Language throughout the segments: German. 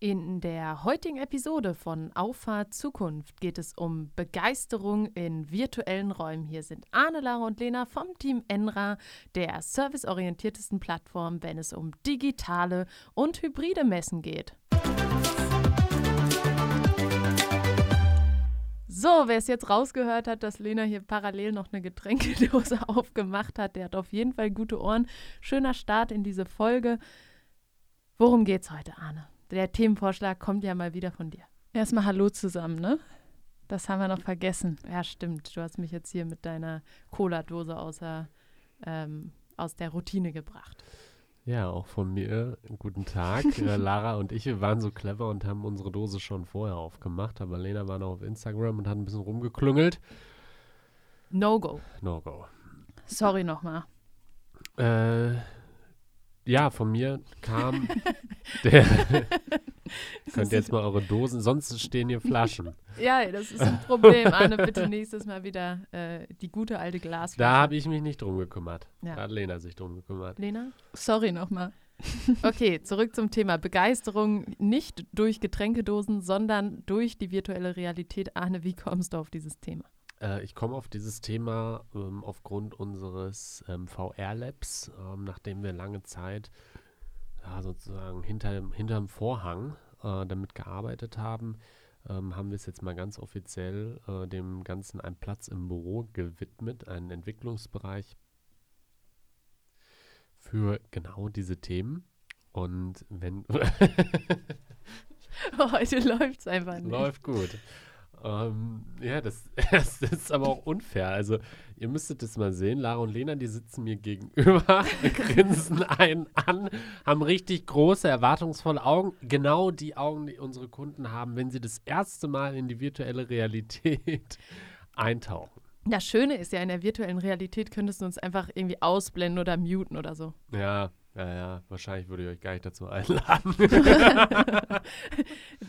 In der heutigen Episode von Auffahrt Zukunft geht es um Begeisterung in virtuellen Räumen. Hier sind Arne, Lara und Lena vom Team Enra, der serviceorientiertesten Plattform, wenn es um digitale und hybride Messen geht. So, wer es jetzt rausgehört hat, dass Lena hier parallel noch eine Getränkedose aufgemacht hat, der hat auf jeden Fall gute Ohren. Schöner Start in diese Folge. Worum geht's heute, Arne? Der Themenvorschlag kommt ja mal wieder von dir. Erstmal Hallo zusammen, ne? Das haben wir noch vergessen. Ja, stimmt. Du hast mich jetzt hier mit deiner Cola-Dose außer, ähm, aus der Routine gebracht. Ja, auch von mir. Guten Tag. äh, Lara und ich, wir waren so clever und haben unsere Dose schon vorher aufgemacht. Aber Lena war noch auf Instagram und hat ein bisschen rumgeklüngelt. No go. No go. Sorry nochmal. Äh, ja, von mir kam der. könnt ihr jetzt mal eure Dosen, sonst stehen hier Flaschen. Ja, das ist ein Problem. Arne, bitte nächstes Mal wieder äh, die gute alte Glasflasche. Da habe ich mich nicht drum gekümmert. Ja. Da hat Lena sich drum gekümmert. Lena? Sorry nochmal. Okay, zurück zum Thema Begeisterung. Nicht durch Getränkedosen, sondern durch die virtuelle Realität. Arne, wie kommst du auf dieses Thema? Äh, ich komme auf dieses Thema ähm, aufgrund unseres ähm, VR-Labs, ähm, nachdem wir lange Zeit ja, sozusagen hinter, hinterm Vorhang äh, damit gearbeitet haben, ähm, haben wir es jetzt mal ganz offiziell äh, dem Ganzen einen Platz im Büro gewidmet, einen Entwicklungsbereich für genau diese Themen. Und wenn Heute läuft es einfach nicht. Läuft gut. Ähm, ja, das, das ist aber auch unfair. Also, ihr müsstet das mal sehen. Lara und Lena, die sitzen mir gegenüber, grinsen einen an, haben richtig große, erwartungsvolle Augen. Genau die Augen, die unsere Kunden haben, wenn sie das erste Mal in die virtuelle Realität eintauchen. Das Schöne ist ja, in der virtuellen Realität könntest du uns einfach irgendwie ausblenden oder muten oder so. Ja, ja. Wahrscheinlich würde ich euch gar nicht dazu einladen.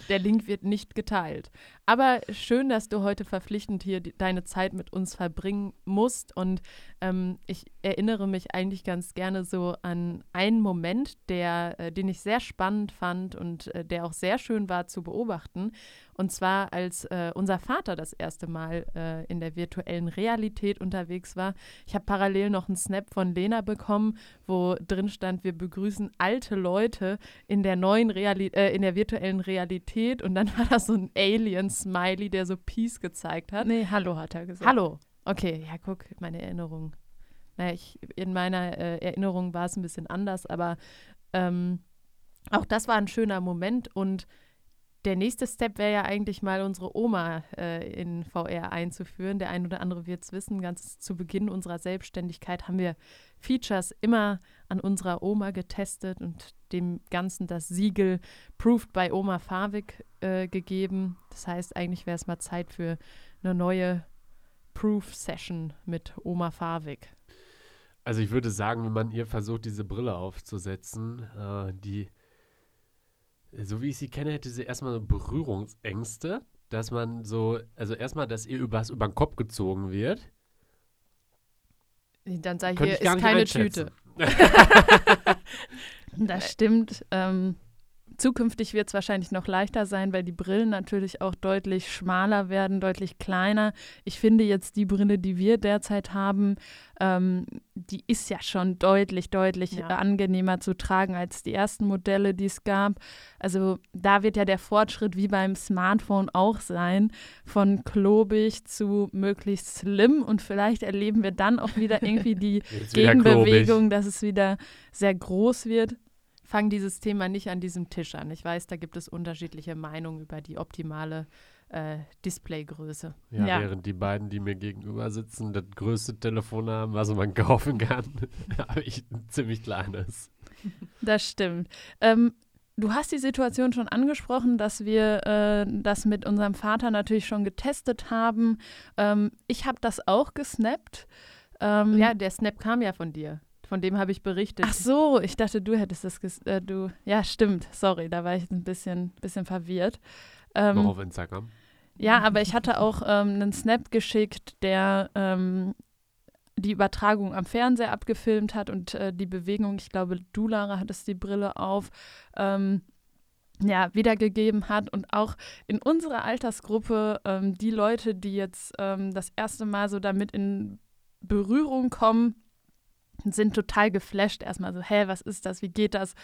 Der Link wird nicht geteilt. Aber schön, dass du heute verpflichtend hier die, deine Zeit mit uns verbringen musst. Und ähm, ich erinnere mich eigentlich ganz gerne so an einen Moment, der, äh, den ich sehr spannend fand und äh, der auch sehr schön war zu beobachten. Und zwar, als äh, unser Vater das erste Mal äh, in der virtuellen Realität unterwegs war. Ich habe parallel noch einen Snap von Lena bekommen, wo drin stand, wir begrüßen alte Leute in der neuen Reali äh, in der virtuellen Realität. Und dann war da so ein Alien-Smiley, der so Peace gezeigt hat. Nee, Hallo hat er gesagt. Hallo. Okay, ja, guck, meine Erinnerung. Naja, ich, in meiner äh, Erinnerung war es ein bisschen anders, aber ähm, auch das war ein schöner Moment und der nächste Step wäre ja eigentlich mal unsere Oma äh, in VR einzuführen. Der ein oder andere wird es wissen. Ganz zu Beginn unserer Selbstständigkeit haben wir Features immer an unserer Oma getestet und dem Ganzen das Siegel Proved by Oma Favik äh, gegeben. Das heißt, eigentlich wäre es mal Zeit für eine neue Proof-Session mit Oma Favik. Also ich würde sagen, wenn man ihr versucht, diese Brille aufzusetzen, äh, die so wie ich sie kenne, hätte sie erstmal so Berührungsängste, dass man so, also erstmal, dass ihr was über den Kopf gezogen wird. Dann hier, ich gar ist keine. Tüte. Das stimmt. Ähm, zukünftig wird es wahrscheinlich noch leichter sein, weil die Brillen natürlich auch deutlich schmaler werden, deutlich kleiner. Ich finde jetzt die Brille, die wir derzeit haben, ähm, die ist ja schon deutlich, deutlich Ja. angenehmer zu tragen als die ersten Modelle, die es gab. Also da wird ja der Fortschritt wie beim Smartphone auch sein, von klobig zu möglichst slim und vielleicht erleben wir dann auch wieder irgendwie die. Gegenbewegung, dass es wieder sehr groß wird. Fang dieses Thema nicht an diesem Tisch an. Ich weiß, da gibt es unterschiedliche Meinungen über die optimale äh, Displaygröße. Ja, Ja. während die beiden, die mir gegenüber sitzen, das größte Telefon haben, was man kaufen kann, habe ich ein ziemlich kleines. Das stimmt. Ähm, du hast die Situation schon angesprochen, dass wir äh, das mit unserem Vater natürlich schon getestet haben. Ähm, ich habe das auch gesnappt. Ähm, Ja, der Snap kam ja von dir. Von dem habe ich berichtet. Ach so, ich dachte, du hättest das ges äh, du. Ja, stimmt. Sorry, da war ich ein bisschen, bisschen verwirrt. Ähm, Noch auf Instagram. Ja, aber ich hatte auch ähm, einen Snap geschickt, der ähm, die Übertragung am Fernseher abgefilmt hat und äh, die Bewegung, ich glaube, du, Lara, hattest die Brille auf. Ähm, ja, wiedergegeben hat und auch in unserer Altersgruppe ähm, die Leute, die jetzt ähm, das erste Mal so damit in Berührung kommen, sind total geflasht. Erstmal so, hä, was ist das? Wie geht das?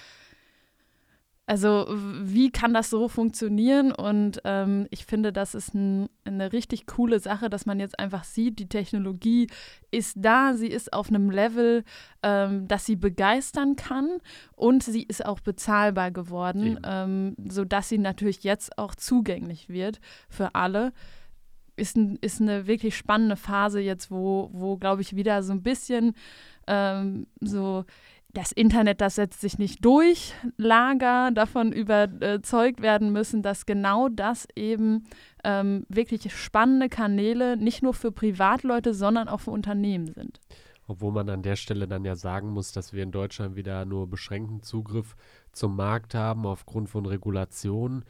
Also wie kann das so funktionieren? Und ähm, ich finde, das ist ein, eine richtig coole Sache, dass man jetzt einfach sieht, die Technologie ist da, sie ist auf einem Level, ähm, dass sie begeistern kann und sie ist auch bezahlbar geworden, ähm, sodass sie natürlich jetzt auch zugänglich wird für alle. Ist, ist eine wirklich spannende Phase jetzt, wo, wo glaube ich, wieder so ein bisschen ähm, so das Internet, das setzt sich nicht durch, Lager davon überzeugt werden müssen, dass genau das eben ähm, wirklich spannende Kanäle nicht nur für Privatleute, sondern auch für Unternehmen sind. Obwohl man an der Stelle dann ja sagen muss, dass wir in Deutschland wieder nur beschränkten Zugriff zum Markt haben aufgrund von Regulationen.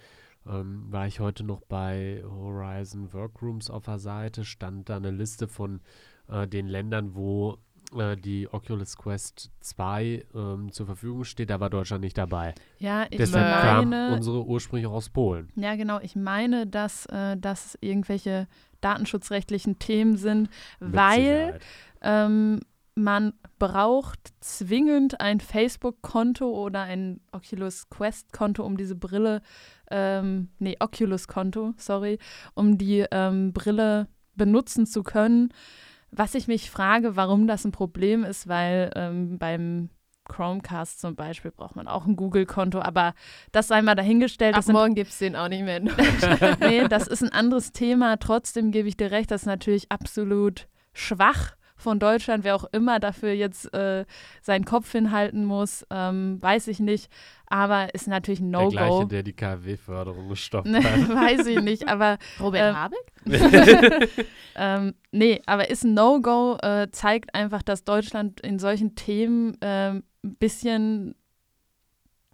Ähm, war ich heute noch bei Horizon Workrooms auf der Seite, stand da eine Liste von äh, den Ländern, wo äh, die Oculus Quest 2 ähm, zur Verfügung steht, da war Deutschland nicht dabei. Ja, ich Deshalb meine, kam unsere ursprünglich aus Polen. Ja, genau. Ich meine, dass äh, das irgendwelche datenschutzrechtlichen Themen sind, Mit weil ähm, man braucht zwingend ein Facebook-Konto oder ein Oculus Quest-Konto, um diese Brille, ähm, nee, Oculus-Konto, sorry, um die ähm, Brille benutzen zu können. Was ich mich frage, warum das ein Problem ist, weil ähm, beim Chromecast zum Beispiel braucht man auch ein Google-Konto, aber das sei mal dahingestellt. Ab sind morgen gibt es den auch nicht mehr. nee, das ist ein anderes Thema. Trotzdem gebe ich dir recht, das ist natürlich absolut schwach von Deutschland. Wer auch immer dafür jetzt äh, seinen Kopf hinhalten muss, ähm, weiß ich nicht. Aber ist natürlich ein Der gleiche, No-Go. der die KfW-Förderung gestoppt Ne, hat. weiß ich nicht, aber Robert Ähm, Habeck? ähm, nee, aber ist ein No-Go, äh, zeigt einfach, dass Deutschland in solchen Themen ähm, ein bisschen,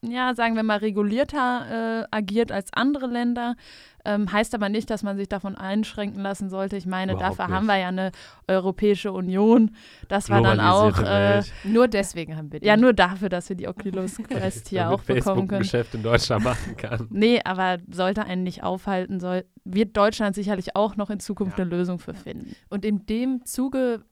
ja, sagen wir mal, regulierter äh, agiert als andere Länder. Ähm, heißt aber nicht, dass man sich davon einschränken lassen sollte. Ich meine, Überhaupt dafür nicht. haben wir ja eine Europäische Union. Das war dann auch, äh. Nur deswegen haben wir den. ja, nur dafür, dass wir die Oculus Quest hier auch bekommen Facebook ein können. Geschäft in Deutschland machen kann. Nee, aber sollte einen nicht aufhalten, soll, wird Deutschland sicherlich auch noch in Zukunft Ja. eine Lösung für finden. Und in dem Zuge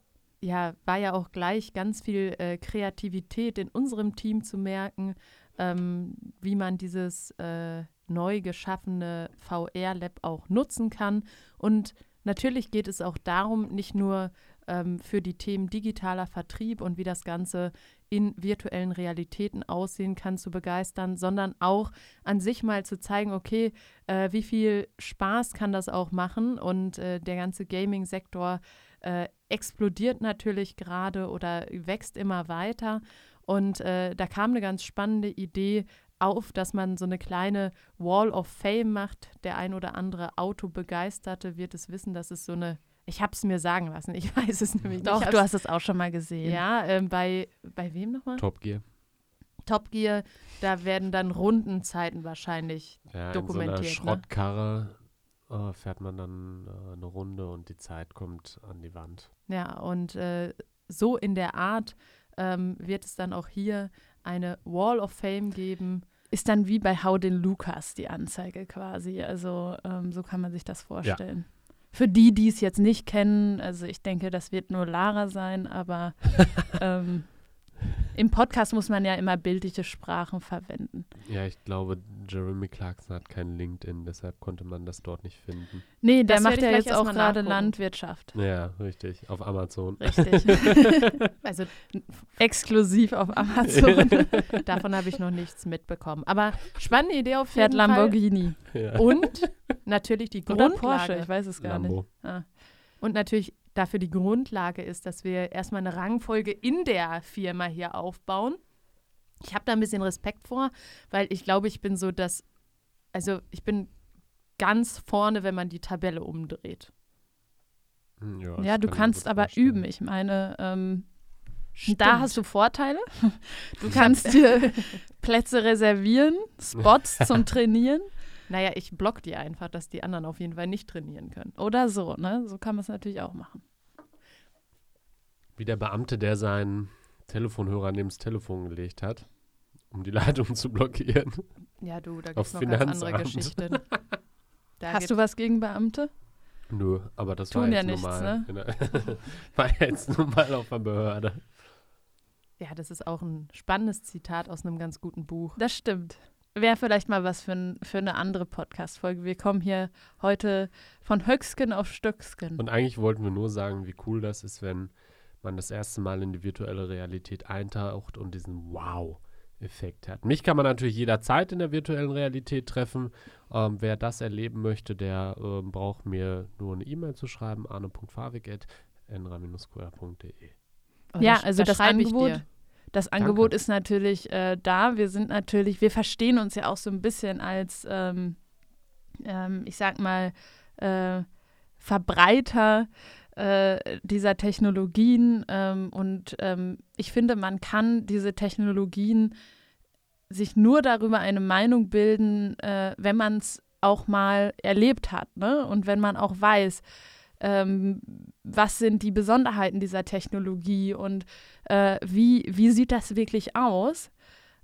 ja, war ja auch gleich ganz viel äh, Kreativität in unserem Team zu merken, ähm, wie man dieses äh, neu geschaffene VR-Lab auch nutzen kann. Und natürlich geht es auch darum, nicht nur ähm, für die Themen digitaler Vertrieb und wie das Ganze in virtuellen Realitäten aussehen kann, zu begeistern, sondern auch an sich mal zu zeigen, okay, äh, wie viel Spaß kann das auch machen und äh, der ganze Gaming-Sektor äh, explodiert natürlich gerade oder wächst immer weiter. Und äh, da kam eine ganz spannende Idee auf, dass man so eine kleine Wall of Fame macht. Der ein oder andere Autobegeisterte wird es wissen, dass es so eine, ich habe es mir sagen lassen, ich weiß es nämlich Doch, nicht. du hast es auch schon mal gesehen. Ja, ähm, bei, bei wem nochmal? Top Gear. Top Gear, da werden dann Rundenzeiten wahrscheinlich. Ja, Dokumentiert, in ne? so einer Schrottkarre äh, fährt man dann äh, eine Runde und die Zeit kommt an die Wand. Ja, und äh, so in der Art ähm, wird es dann auch hier eine Wall of Fame geben. Ist dann wie bei Hau den Lukas die Anzeige quasi. Also ähm, so kann man sich das vorstellen. Für die, die es jetzt nicht kennen, also ich denke, das wird nur Lara sein, aber ähm, im Podcast muss man ja immer bildliche Sprachen verwenden. Ja, ich glaube, Jeremy Clarkson hat kein LinkedIn, deshalb konnte man das dort nicht finden. Nee, der Das macht ja jetzt auch gerade. Landwirtschaft. Ja, richtig. Auf Amazon. Richtig. Also Exklusiv auf Amazon. davon habe ich noch nichts mitbekommen. Aber spannende Idee auf Fährt jeden Fall. Lamborghini. Ja. Und natürlich die Oder Grundlage. Porsche, ich weiß es gar nicht. Lambo. Ah. Und natürlich dafür die Grundlage ist, dass wir erstmal eine Rangfolge in der Firma hier aufbauen. Ich habe da ein bisschen Respekt vor, weil ich glaube, ich bin so das, also ich bin ganz vorne, wenn man die Tabelle umdreht. Hm, Ja, Ja, du kann kannst aber vorstellen. üben. Ich meine, ähm, Stimmt. da hast du Vorteile. Du kannst dir Plätze reservieren, Spots zum Trainieren Naja, ich block die einfach, dass die anderen auf jeden Fall nicht trainieren können. oder so. Ne? So kann man es natürlich auch machen. Wie der Beamte, der seinen Telefonhörer neben das Telefon gelegt hat um die Leitung zu blockieren. Ja, du, da gibt Auf es noch ganz andere. Geschichten. Da Hast du was gegen Beamte? Nö, aber das Tun war ja jetzt nichts, normal. Genau. war jetzt nun mal auf der Behörde. Ja, das ist auch ein spannendes Zitat aus einem ganz guten Buch. Das stimmt. Wäre vielleicht mal was für, ein, für eine andere Podcast-Folge. Wir kommen hier heute von Höcksken auf Stöcksken. Und eigentlich wollten wir nur sagen, wie cool das ist, wenn man das erste Mal in die virtuelle Realität eintaucht und diesen Wow-Effekt hat. Mich kann man natürlich jederzeit in der virtuellen Realität treffen. Ähm, wer das erleben möchte, der ähm, braucht mir nur eine E-Mail zu schreiben, arne.favik.n3-qr.de. Oh, Ja, das- also das schreibe ich Angebot- dir. Das Angebot ist natürlich äh, da. Wir sind natürlich, wir verstehen uns ja auch so ein bisschen als, ähm, ähm, ich sag mal, äh, Verbreiter äh, dieser Technologien. Ähm, und ähm, ich finde, man kann diese Technologien sich nur darüber eine Meinung bilden, äh, wenn man es auch mal erlebt hat. Ne? Und wenn man auch weiß, ähm, was sind die Besonderheiten dieser Technologie und äh, wie, wie sieht das wirklich aus?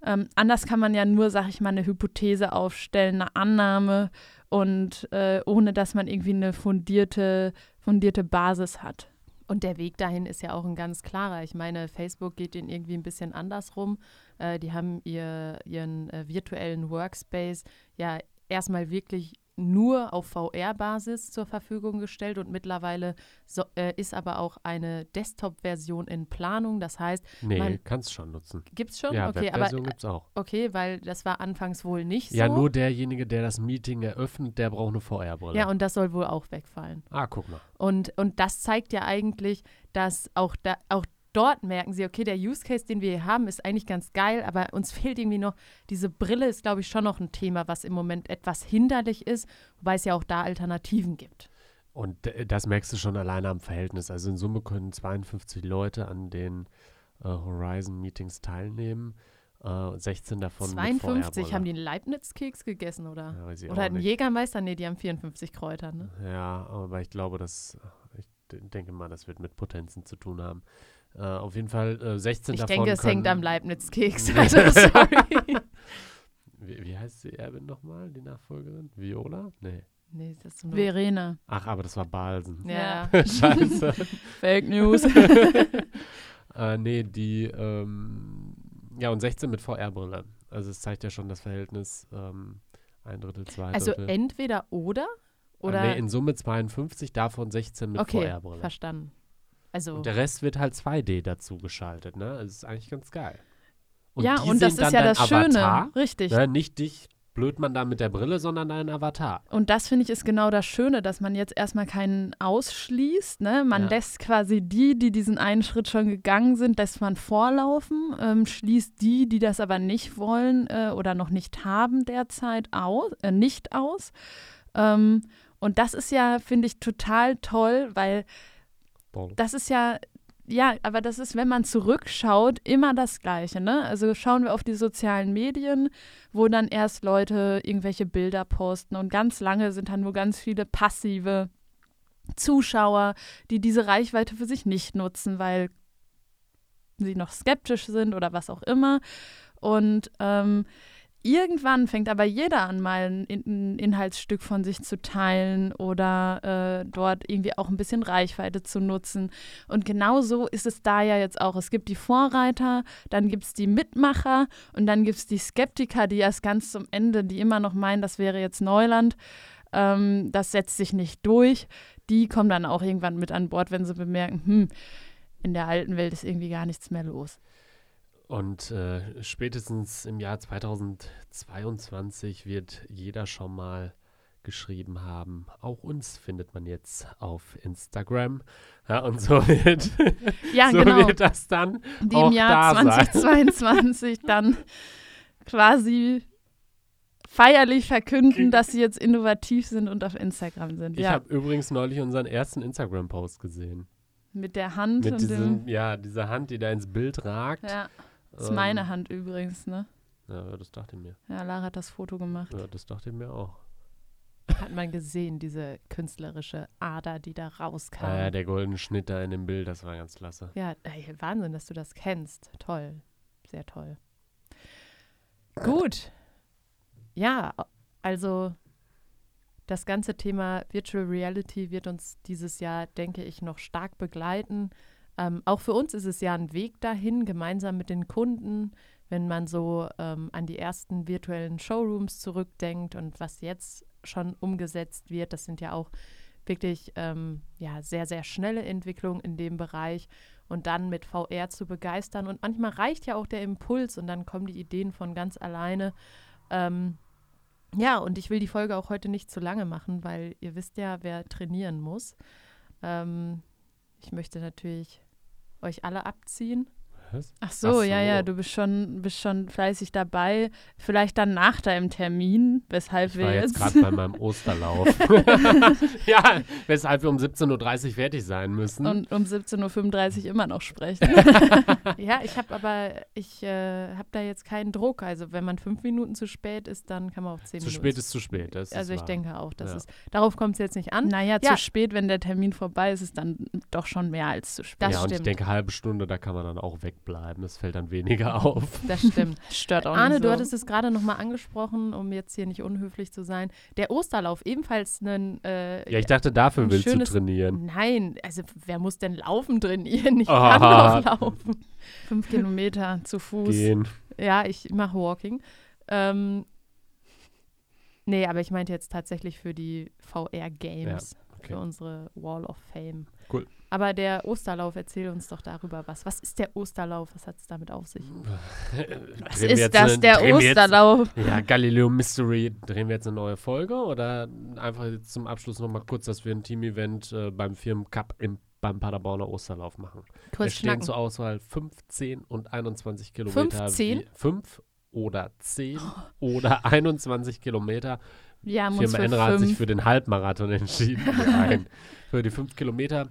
Ähm, anders kann man ja nur, sag ich mal, eine Hypothese aufstellen, eine Annahme und äh, ohne dass man irgendwie eine fundierte, fundierte Basis hat. Und der Weg dahin ist ja auch ein ganz klarer. Ich meine, Facebook geht den irgendwie ein bisschen andersrum. Äh, die haben ihr, ihren äh, virtuellen Workspace ja erstmal wirklich nur auf VR-Basis zur Verfügung gestellt und mittlerweile so, äh, ist aber auch eine Desktop-Version in Planung. Das heißt, Nee, Man- kannst schon nutzen. gibt es schon? Ja, okay, aber gibt's auch. okay, weil das war anfangs wohl nicht Ja, so. nur derjenige, der das Meeting eröffnet, der braucht eine VR-Brille. ja, und das soll wohl auch wegfallen. ah, guck mal. Und, und das zeigt ja eigentlich, dass auch, da, auch dort merken sie, okay, der Use Case, den wir hier haben, ist eigentlich ganz geil, aber uns fehlt irgendwie noch, diese Brille ist, glaube ich, schon noch ein Thema, was im Moment etwas hinderlich ist, wobei es ja auch da Alternativen gibt. Und äh, das merkst du schon alleine am Verhältnis. Also in Summe können 52 Leute an den äh, Horizon-Meetings teilnehmen. Äh, 16 davon mit 52 haben die einen Leibniz-Keks gegessen, oder? Ja, oder einen nicht. Jägermeister? Nee, die haben 54 Kräuter, ne? Ja, aber ich glaube, dass ich denke mal, das wird mit Potenzen zu tun haben. Äh, auf jeden Fall äh, 16 Ich davon denke, es können, hängt am Leibniz-Keks. Also, sorry. Wie, wie heißt die Erbin nochmal, die Nachfolgerin? Viola? Nee. nee, das ist nur. Verena. Ach, aber das war Balsen. Ja. Scheiße. Fake News. äh, nee, die, ähm, ja, und 16 mit VR-Brille. Also es zeigt ja schon das Verhältnis ähm, ein Drittel, zwei Also Drittel. entweder oder? Oder? Äh, nee, in Summe 52, davon 16 mit okay, VR-Brille. verstanden. Also. Und der Rest wird halt 2D dazu geschaltet, ne? Das ist eigentlich ganz geil. ja, die und das ist ja das Avatar, Schöne. Richtig. Ne? Nicht dich blöd man da mit der Brille, sondern dein Avatar. Und das finde ich ist genau das Schöne, dass man jetzt erstmal keinen ausschließt. Ne? Man Ja. lässt quasi die, die diesen einen Schritt schon gegangen sind, lässt man vorlaufen, ähm, schließt die, die das aber nicht wollen äh, oder noch nicht haben derzeit aus, äh, nicht aus. Ähm, und das ist ja, finde ich, total toll, weil. Das ist ja, ja, aber das ist, wenn man zurückschaut, immer das Gleiche. Ne? Also schauen wir auf die sozialen Medien, wo dann erst Leute irgendwelche Bilder posten und ganz lange sind dann nur ganz viele passive Zuschauer, die diese Reichweite für sich nicht nutzen, weil sie noch skeptisch sind oder was auch immer. Und ähm, irgendwann fängt aber jeder an, mal ein, ein Inhaltsstück von sich zu teilen oder äh, dort irgendwie auch ein bisschen Reichweite zu nutzen. Und genau so ist es da ja jetzt auch. Es gibt die Vorreiter, dann gibt es die Mitmacher und dann gibt es die Skeptiker, die erst ganz zum Ende, die immer noch meinen, das wäre jetzt Neuland. Ähm, das setzt sich nicht durch. Die kommen dann auch irgendwann mit an Bord, wenn sie bemerken, hm, in der alten Welt ist irgendwie gar nichts mehr los. Und äh, spätestens im Jahr 2022 wird jeder schon mal geschrieben haben. Auch uns findet man jetzt auf Instagram. Ja, und so wird, Ja, so genau. wird das dann die auch im Jahr da sein. 2022 dann quasi feierlich verkünden, dass sie jetzt innovativ sind und auf Instagram sind. Ich ja, habe übrigens neulich unseren ersten Instagram-Post gesehen. mit der Hand Mit und diesem, ja, dieser Hand, die da ins Bild ragt. Ja, das ist Ähm, meine Hand übrigens, ne? Ja, das dachte ich mir. Ja, Lara hat das Foto gemacht. Ja, das dachte ich mir auch. Hat man gesehen, diese künstlerische Ader, die da rauskam. Ja, der goldene Schnitt da in dem Bild, das war ganz klasse. Ja, ey, Wahnsinn, dass du das kennst. Toll. Sehr toll. Gut. Ja, also das ganze Thema Virtual Reality wird uns dieses Jahr, denke ich, noch stark begleiten. Ähm, auch für uns ist es ja ein Weg dahin, gemeinsam mit den Kunden, wenn man so ähm, an die ersten virtuellen Showrooms zurückdenkt und was jetzt schon umgesetzt wird. Das sind ja auch wirklich ähm, ja, sehr, sehr schnelle Entwicklungen in dem Bereich und dann mit VR zu begeistern. Und manchmal reicht ja auch der Impuls und dann kommen die Ideen von ganz alleine. Ähm, ja, und ich will die Folge auch heute nicht zu lange machen, weil ihr wisst ja, wer trainieren muss. Ähm, ich möchte natürlich euch alle abziehen. Was? Ach so, Ach so, ja, ja, du bist schon, bist schon fleißig dabei. Vielleicht dann nach deinem Termin, weshalb ich wir war jetzt gerade bei meinem Osterlauf. ja, weshalb wir um 17.30 Uhr fertig sein müssen. Und um 17.35 Uhr immer noch sprechen. ja, ich habe aber, ich äh, habe da jetzt keinen Druck. Also wenn man fünf Minuten zu spät ist, dann kann man auch zehn zu Minuten. Zu spät ist zu spät. also ich wahr. denke auch, dass ja. es, darauf kommt es jetzt nicht an. Naja, ja. zu spät, wenn der Termin vorbei ist, ist dann doch schon mehr als zu spät. Das ja, stimmt. und ich denke, halbe Stunde, da kann man dann auch wegbleiben. Das fällt dann weniger auf. Das stimmt. Stört auch Arne, nicht so. du hattest es gerade nochmal angesprochen, um jetzt hier nicht unhöflich zu sein. Der Osterlauf, ebenfalls ein. Äh, ja, ich dachte, dafür willst schönes, du trainieren. Nein, also wer muss denn laufen trainieren? Ich kann ah. doch laufen. Fünf Kilometer zu Fuß. Gehen. Ja, ich mache Walking. Ähm, nee, aber ich meinte jetzt tatsächlich für die VR-Games. Ja, okay. Für unsere Wall of Fame. Cool. Aber der Osterlauf, erzähl uns doch darüber was. Was ist der Osterlauf? Was hat es damit auf sich? was ist das, der Osterlauf? Jetzt, ja, Galileo Mystery. Drehen wir jetzt eine neue Folge oder einfach jetzt zum Abschluss nochmal kurz, dass wir ein Team-Event äh, beim Firmencup im, beim Paderborner Osterlauf machen. Kurz es stehen zur Auswahl 15 und 21 Kilometer. 15? 5 oder 10 oder 21 Kilometer. Wir haben Firma Enra hat sich für den Halbmarathon entschieden. Nein, für die 5 Kilometer.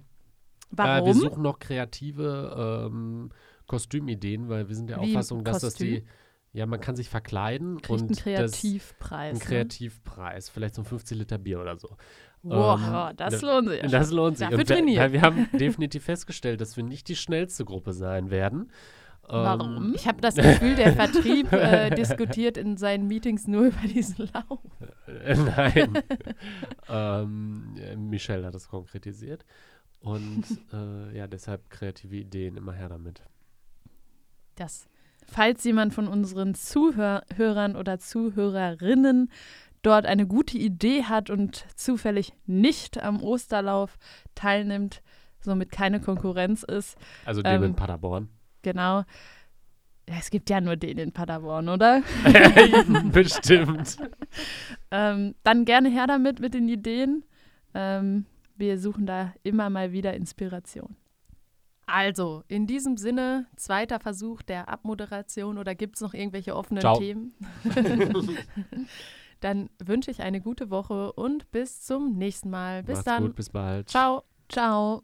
Warum? Äh, wir suchen noch kreative ähm, Kostümideen, weil wir sind der Wie Auffassung, dass Kostüm? das die ja, man kann sich verkleiden Kriegt und einen Kreativpreis. Ein Kreativpreis, ne? vielleicht so ein 15 Liter Bier oder so. Wow, ähm, das lohnt sich. Das lohnt sich. Dafür trainieren. Weil wir haben definitiv festgestellt, dass wir nicht die schnellste Gruppe sein werden. Warum? Ähm, ich habe das Gefühl, der Vertrieb äh, diskutiert in seinen Meetings nur über diesen Lauf. Äh, nein. ähm, Michelle hat das konkretisiert. Und äh, ja, deshalb kreative Ideen, immer her damit. Das. Falls jemand von unseren Zuhörern oder Zuhörerinnen dort eine gute Idee hat und zufällig nicht am Osterlauf teilnimmt, somit keine Konkurrenz ist. Also dem ähm, in Paderborn. Genau. Es gibt ja nur den in Paderborn, oder? Bestimmt. ähm, dann gerne her damit mit den Ideen. Ähm, wir suchen da immer mal wieder Inspiration. Also, in diesem Sinne, zweiter Versuch der Abmoderation oder gibt es noch irgendwelche offenen Ciao. Themen? dann wünsche ich eine gute Woche und bis zum nächsten Mal. Bis Macht's dann. Gut, bis bald. Ciao. Ciao.